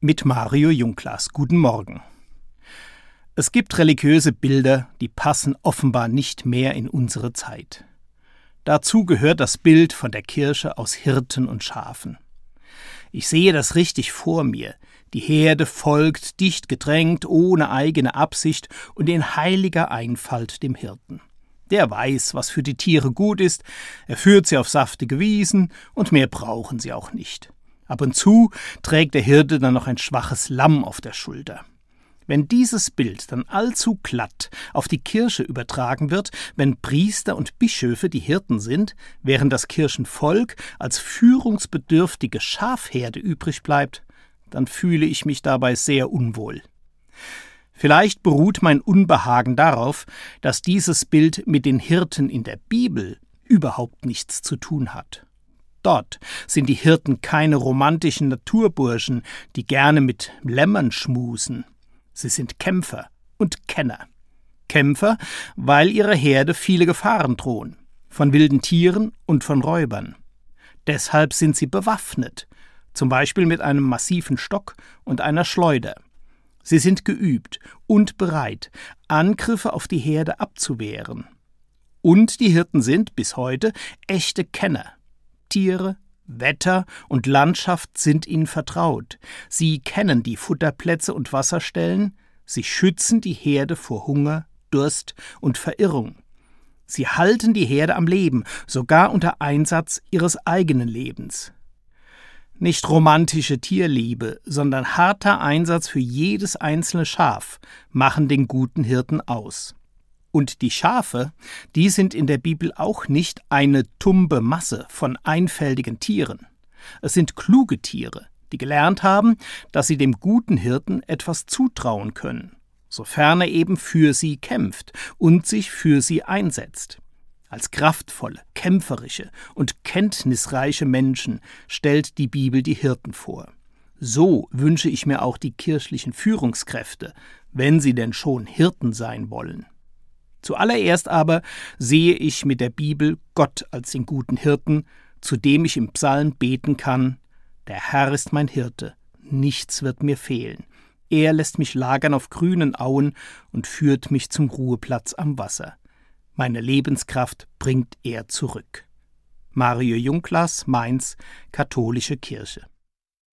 mit Mario Junglas. Guten Morgen. Es gibt religiöse Bilder, die passen offenbar nicht mehr in unsere Zeit. Dazu gehört das Bild von der Kirche aus Hirten und Schafen. Ich sehe das richtig vor mir. Die Herde folgt dicht gedrängt, ohne eigene Absicht und in heiliger Einfalt dem Hirten. Der weiß, was für die Tiere gut ist, er führt sie auf saftige Wiesen, und mehr brauchen sie auch nicht. Ab und zu trägt der Hirte dann noch ein schwaches Lamm auf der Schulter. Wenn dieses Bild dann allzu glatt auf die Kirche übertragen wird, wenn Priester und Bischöfe die Hirten sind, während das Kirchenvolk als führungsbedürftige Schafherde übrig bleibt, dann fühle ich mich dabei sehr unwohl. Vielleicht beruht mein Unbehagen darauf, dass dieses Bild mit den Hirten in der Bibel überhaupt nichts zu tun hat. Dort sind die Hirten keine romantischen Naturburschen, die gerne mit Lämmern schmusen. Sie sind Kämpfer und Kenner. Kämpfer, weil ihrer Herde viele Gefahren drohen, von wilden Tieren und von Räubern. Deshalb sind sie bewaffnet, zum Beispiel mit einem massiven Stock und einer Schleuder. Sie sind geübt und bereit, Angriffe auf die Herde abzuwehren. Und die Hirten sind bis heute echte Kenner. Tiere, Wetter und Landschaft sind ihnen vertraut. Sie kennen die Futterplätze und Wasserstellen, sie schützen die Herde vor Hunger, Durst und Verirrung. Sie halten die Herde am Leben, sogar unter Einsatz ihres eigenen Lebens. Nicht romantische Tierliebe, sondern harter Einsatz für jedes einzelne Schaf machen den guten Hirten aus. Und die Schafe, die sind in der Bibel auch nicht eine tumbe Masse von einfältigen Tieren. Es sind kluge Tiere, die gelernt haben, dass sie dem guten Hirten etwas zutrauen können, sofern er eben für sie kämpft und sich für sie einsetzt. Als kraftvolle, kämpferische und kenntnisreiche Menschen stellt die Bibel die Hirten vor. So wünsche ich mir auch die kirchlichen Führungskräfte, wenn sie denn schon Hirten sein wollen. Zuallererst aber sehe ich mit der Bibel Gott als den guten Hirten, zu dem ich im Psalm beten kann Der Herr ist mein Hirte, nichts wird mir fehlen. Er lässt mich lagern auf grünen Auen und führt mich zum Ruheplatz am Wasser. Meine Lebenskraft bringt er zurück. Mario Junglas, Mainz, Katholische Kirche